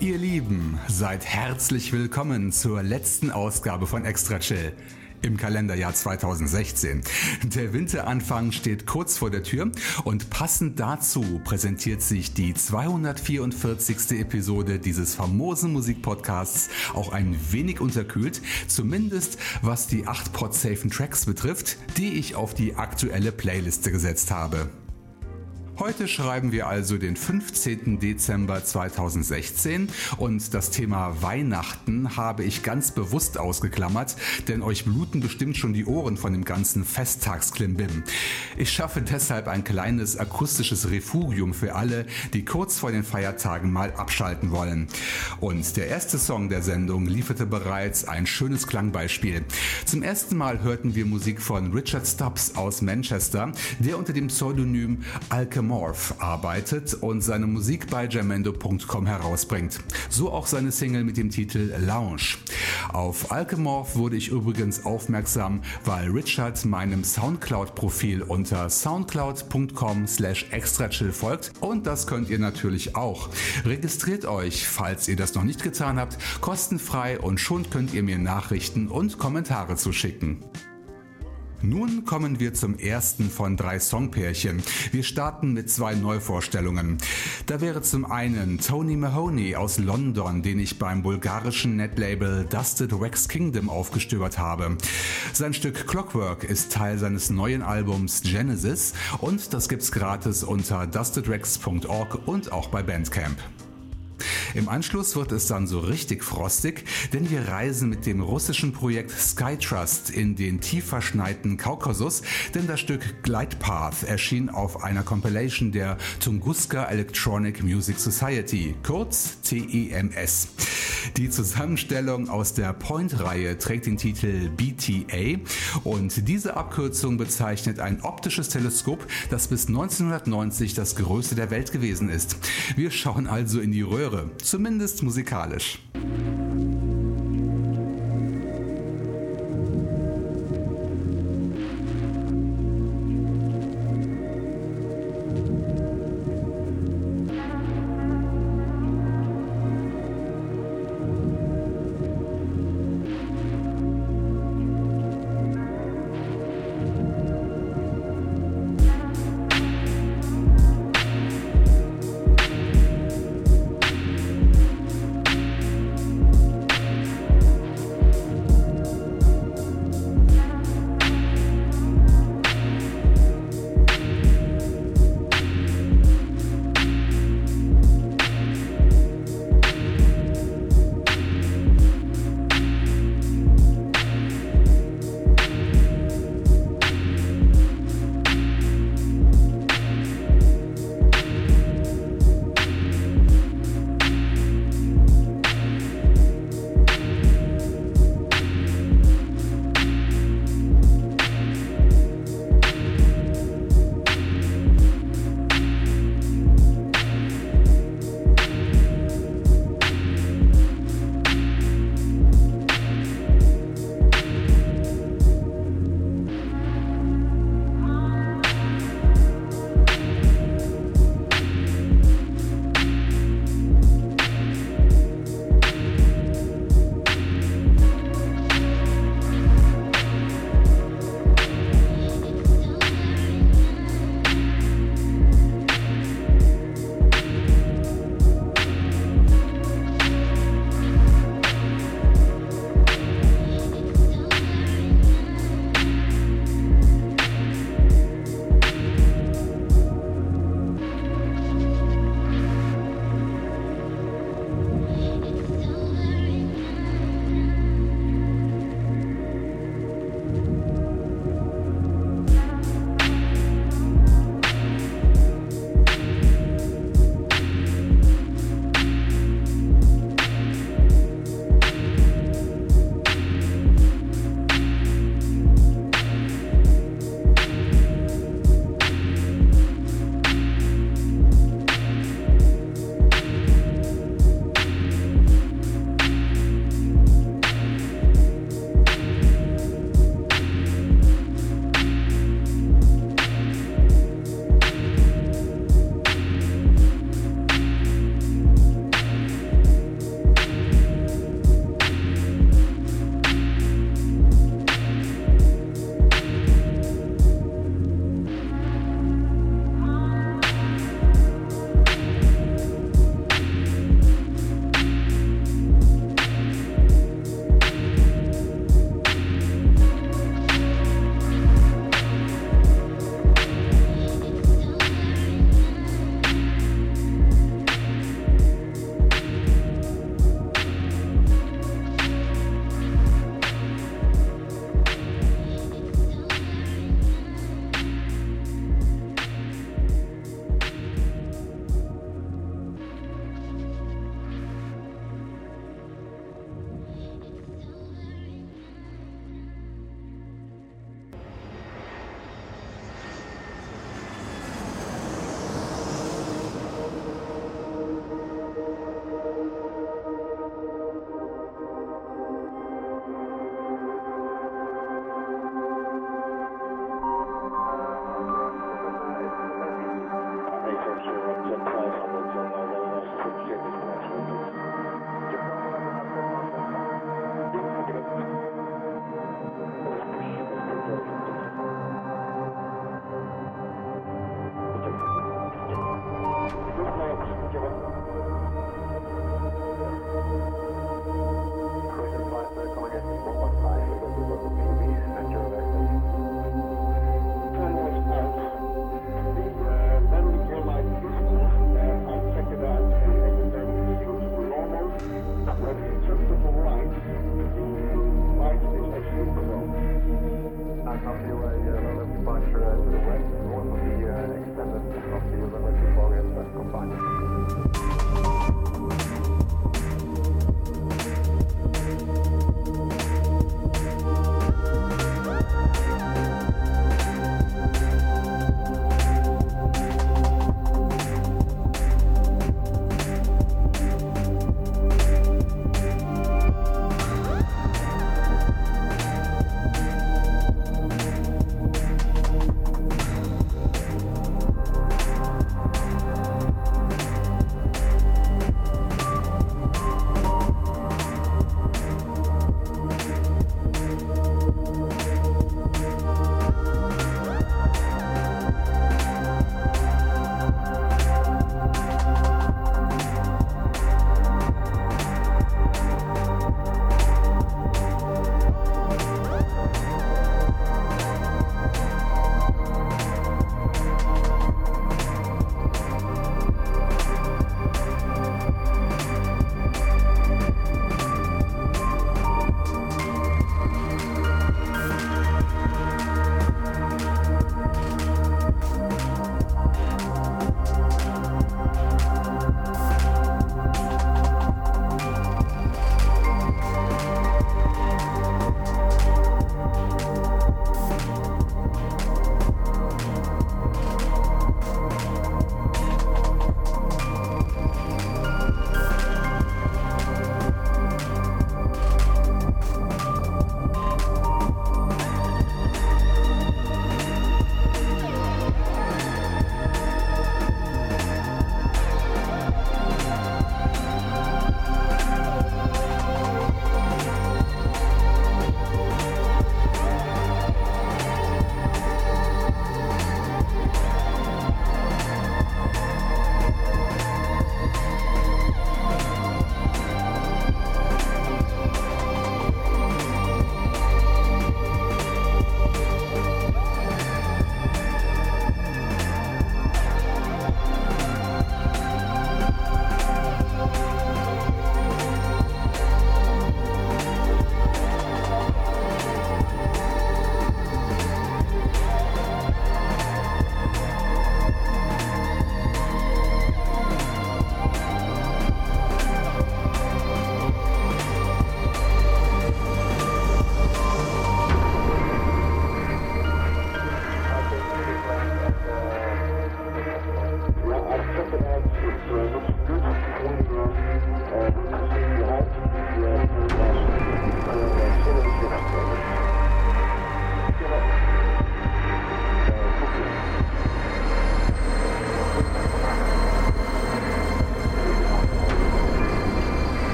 Ihr Lieben, seid herzlich willkommen zur letzten Ausgabe von Extra Chill. im Kalenderjahr 2016. Der Winteranfang steht kurz vor der Tür und passend dazu präsentiert sich die 244. Episode dieses famosen Musikpodcasts auch ein wenig unterkühlt, zumindest was die 8 podsafen Tracks betrifft, die ich auf die aktuelle Playliste gesetzt habe. Heute schreiben wir also den 15. Dezember 2016 und das Thema Weihnachten habe ich ganz bewusst ausgeklammert, denn euch bluten bestimmt schon die Ohren von dem ganzen Festtagsklimbim. Ich schaffe deshalb ein kleines akustisches Refugium für alle, die kurz vor den Feiertagen mal abschalten wollen. Und der erste Song der Sendung lieferte bereits ein schönes Klangbeispiel. Zum ersten Mal hörten wir Musik von Richard Stubbs aus Manchester, der unter dem Pseudonym Alchemist Morph arbeitet und seine Musik bei Jamendo.com herausbringt. So auch seine Single mit dem Titel Lounge. Auf Alchemorph wurde ich übrigens aufmerksam, weil Richard meinem Soundcloud-Profil unter soundcloud.com slash extrachill folgt und das könnt ihr natürlich auch. Registriert euch, falls ihr das noch nicht getan habt, kostenfrei und schon könnt ihr mir Nachrichten und Kommentare zuschicken. Nun kommen wir zum ersten von drei Songpärchen. Wir starten mit zwei Neuvorstellungen. Da wäre zum einen Tony Mahoney aus London, den ich beim bulgarischen Netlabel Dusted Wax Kingdom aufgestöbert habe. Sein Stück Clockwork ist Teil seines neuen Albums Genesis und das gibt's gratis unter dustedrex.org und auch bei Bandcamp. Im Anschluss wird es dann so richtig frostig, denn wir reisen mit dem russischen Projekt Skytrust in den tief verschneiten Kaukasus, denn das Stück Glide Path erschien auf einer Compilation der Tunguska Electronic Music Society, kurz TEMS. Die Zusammenstellung aus der Point-Reihe trägt den Titel BTA und diese Abkürzung bezeichnet ein optisches Teleskop, das bis 1990 das größte der Welt gewesen ist. Wir schauen also in die Röhre, zumindest musikalisch.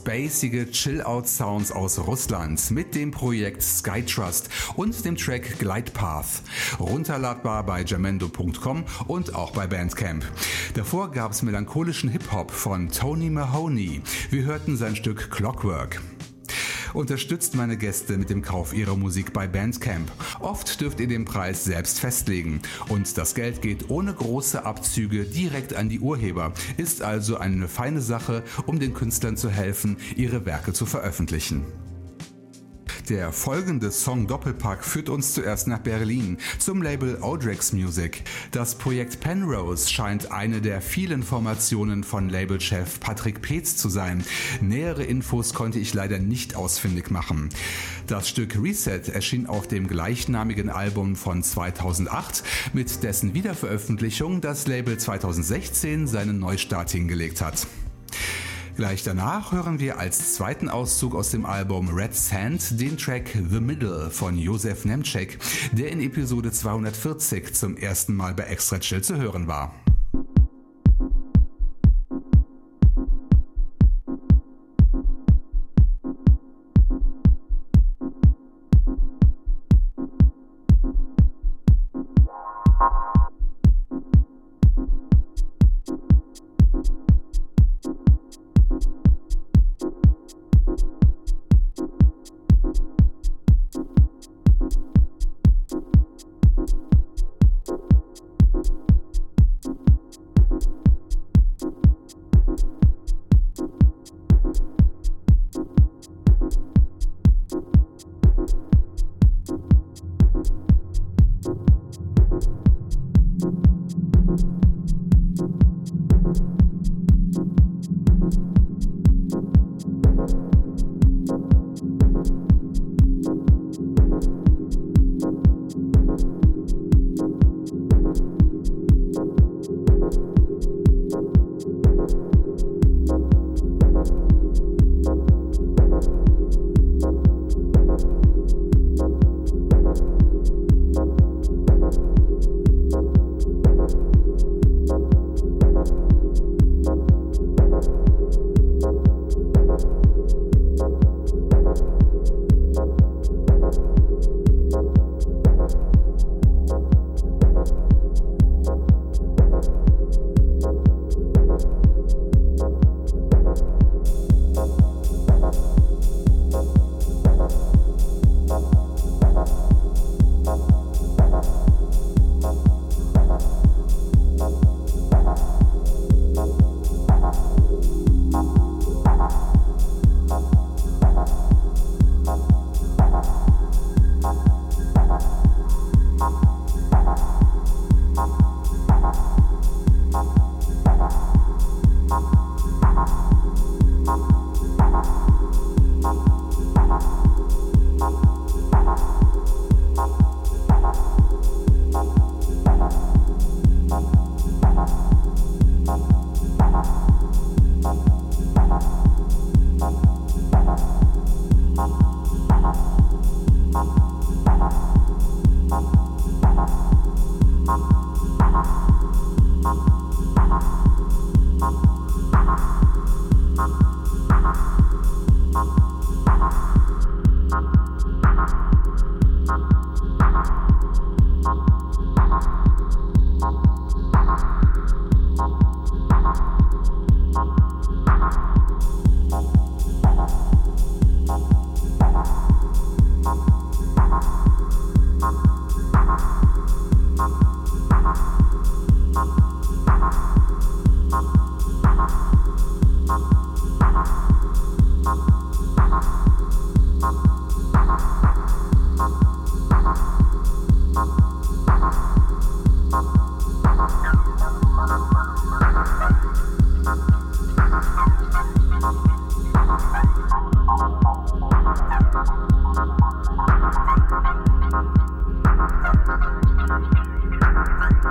Spacige Chill-Out-Sounds aus Russland mit dem Projekt Skytrust und dem Track Glide Path. Runterladbar bei jamendo.com und auch bei Bandcamp. Davor gab es melancholischen Hip-Hop von Tony Mahoney. Wir hörten sein Stück Clockwork. Unterstützt meine Gäste mit dem Kauf ihrer Musik bei Bandcamp. Oft dürft ihr den Preis selbst festlegen und das Geld geht ohne große Abzüge direkt an die Urheber. Ist also eine feine Sache, um den Künstlern zu helfen, ihre Werke zu veröffentlichen. Der folgende Song Doppelpack führt uns zuerst nach Berlin zum Label Odrex Music. Das Projekt Penrose scheint eine der vielen Formationen von Labelchef Patrick Peetz zu sein. Nähere Infos konnte ich leider nicht ausfindig machen. Das Stück Reset erschien auf dem gleichnamigen Album von 2008, mit dessen Wiederveröffentlichung das Label 2016 seinen Neustart hingelegt hat. Gleich danach hören wir als zweiten Auszug aus dem Album Red Sand den Track The Middle von Josef Nemcek, der in Episode 240 zum ersten Mal bei Extra Chill zu hören war.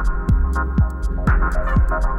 Thank you.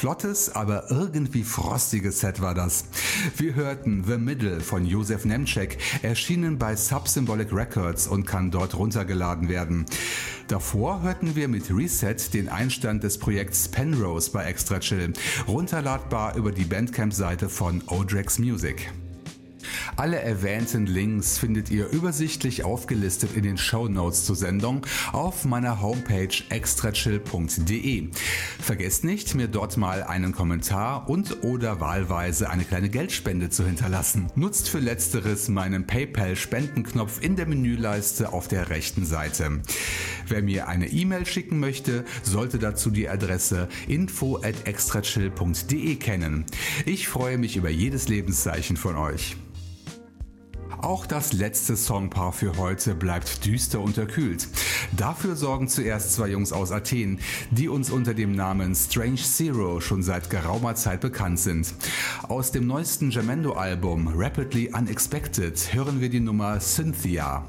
Flottes, aber irgendwie frostiges Set war das. Wir hörten The Middle von Josef Nemcek, erschienen bei Subsymbolic Records und kann dort runtergeladen werden. Davor hörten wir mit Reset den Einstand des Projekts Penrose bei Extra Chill, runterladbar über die Bandcamp-Seite von Odrex Music. Alle erwähnten Links findet ihr übersichtlich aufgelistet in den Show Notes zur Sendung auf meiner Homepage extrachill.de. Vergesst nicht, mir dort mal einen Kommentar und oder wahlweise eine kleine Geldspende zu hinterlassen. Nutzt für letzteres meinen PayPal Spendenknopf in der Menüleiste auf der rechten Seite. Wer mir eine E-Mail schicken möchte, sollte dazu die Adresse info at extrachill.de kennen. Ich freue mich über jedes Lebenszeichen von euch. Auch das letzte Songpaar für heute bleibt düster unterkühlt. Dafür sorgen zuerst zwei Jungs aus Athen, die uns unter dem Namen Strange Zero schon seit geraumer Zeit bekannt sind. Aus dem neuesten Jamendo-Album Rapidly Unexpected hören wir die Nummer Cynthia.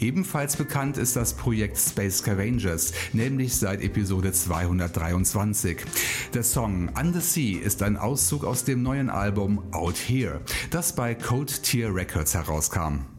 Ebenfalls bekannt ist das Projekt Space Scavengers, nämlich seit Episode 223. Der Song On the Sea ist ein Auszug aus dem neuen Album Out Here, das bei Cold Tier Records herauskam. come.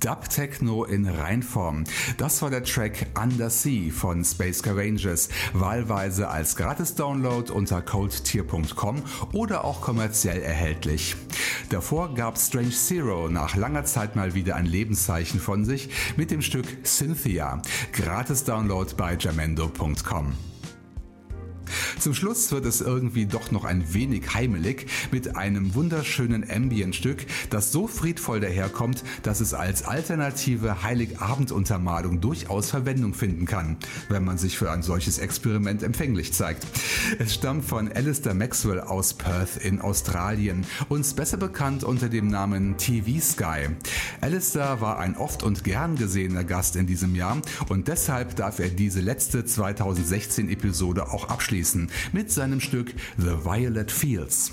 Dub Techno in Reinform. Das war der Track Under Sea von Space Rangers, wahlweise als Gratis-Download unter coldtier.com oder auch kommerziell erhältlich. Davor gab Strange Zero nach langer Zeit mal wieder ein Lebenszeichen von sich mit dem Stück Cynthia, Gratis-Download bei jamendo.com. Zum Schluss wird es irgendwie doch noch ein wenig heimelig mit einem wunderschönen Ambient-Stück, das so friedvoll daherkommt, dass es als alternative Heiligabenduntermalung durchaus Verwendung finden kann, wenn man sich für ein solches Experiment empfänglich zeigt. Es stammt von Alistair Maxwell aus Perth in Australien, uns besser bekannt unter dem Namen TV Sky. Alistair war ein oft und gern gesehener Gast in diesem Jahr und deshalb darf er diese letzte 2016 Episode auch abschließen mit seinem Stück The Violet Fields.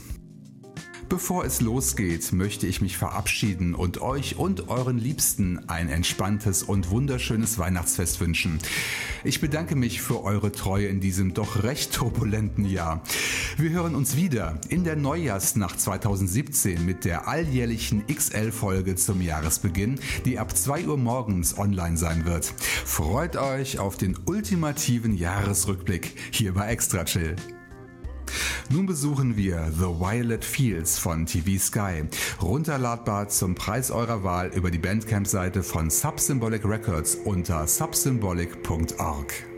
Bevor es losgeht, möchte ich mich verabschieden und euch und euren Liebsten ein entspanntes und wunderschönes Weihnachtsfest wünschen. Ich bedanke mich für eure Treue in diesem doch recht turbulenten Jahr. Wir hören uns wieder in der Neujahrsnacht 2017 mit der alljährlichen XL-Folge zum Jahresbeginn, die ab 2 Uhr morgens online sein wird. Freut euch auf den ultimativen Jahresrückblick hier bei Extra Chill. Nun besuchen wir The Violet Fields von TV Sky. Runterladbar zum Preis eurer Wahl über die Bandcamp-Seite von Subsymbolic Records unter subsymbolic.org.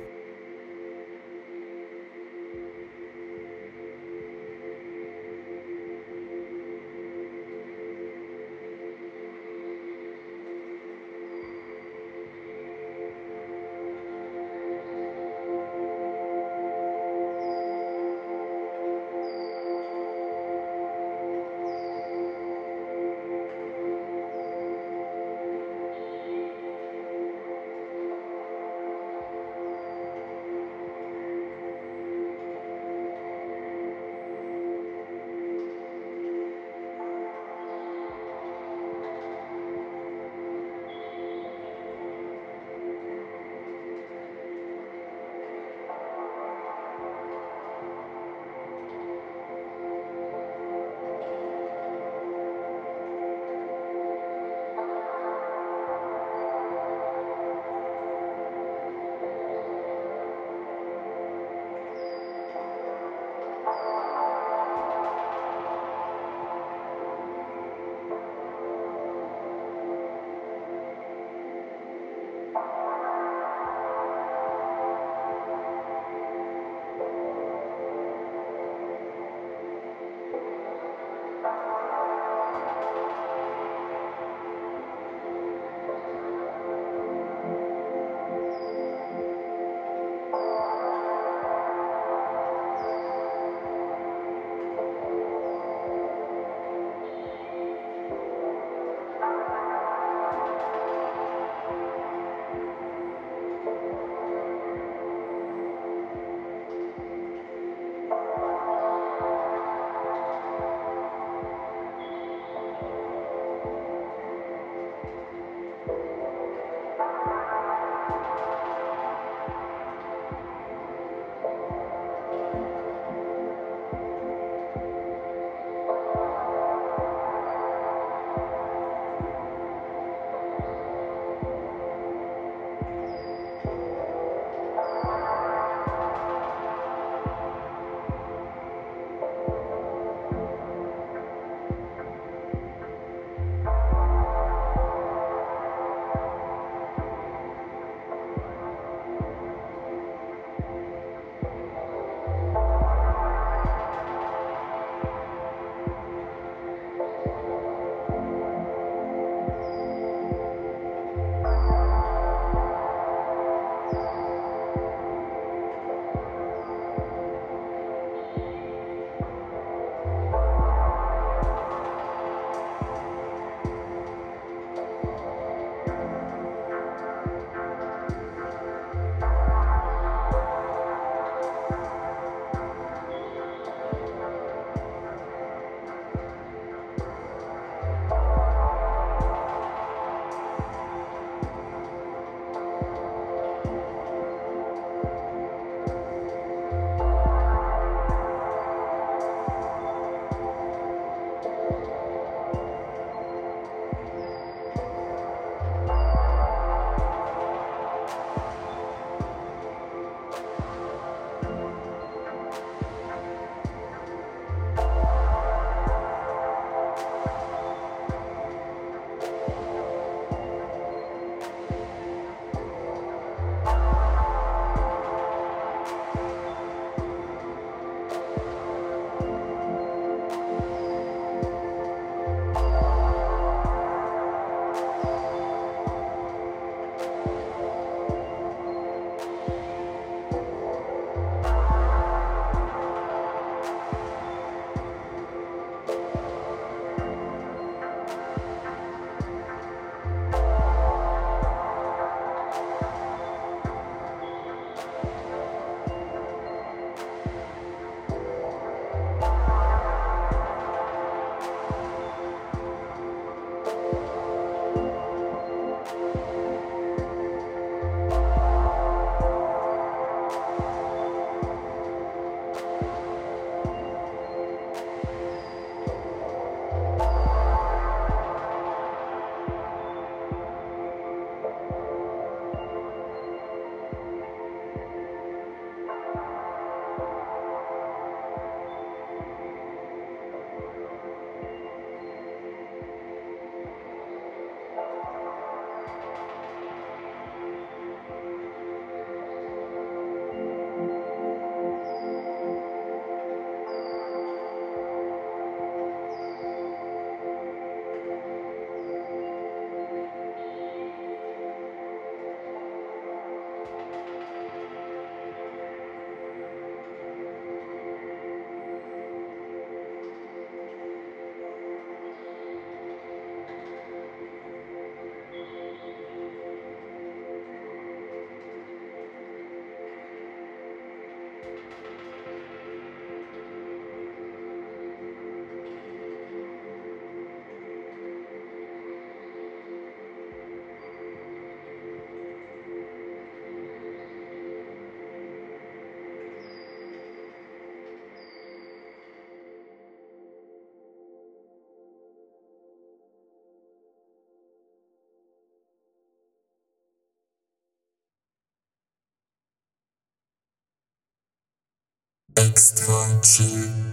extra chill.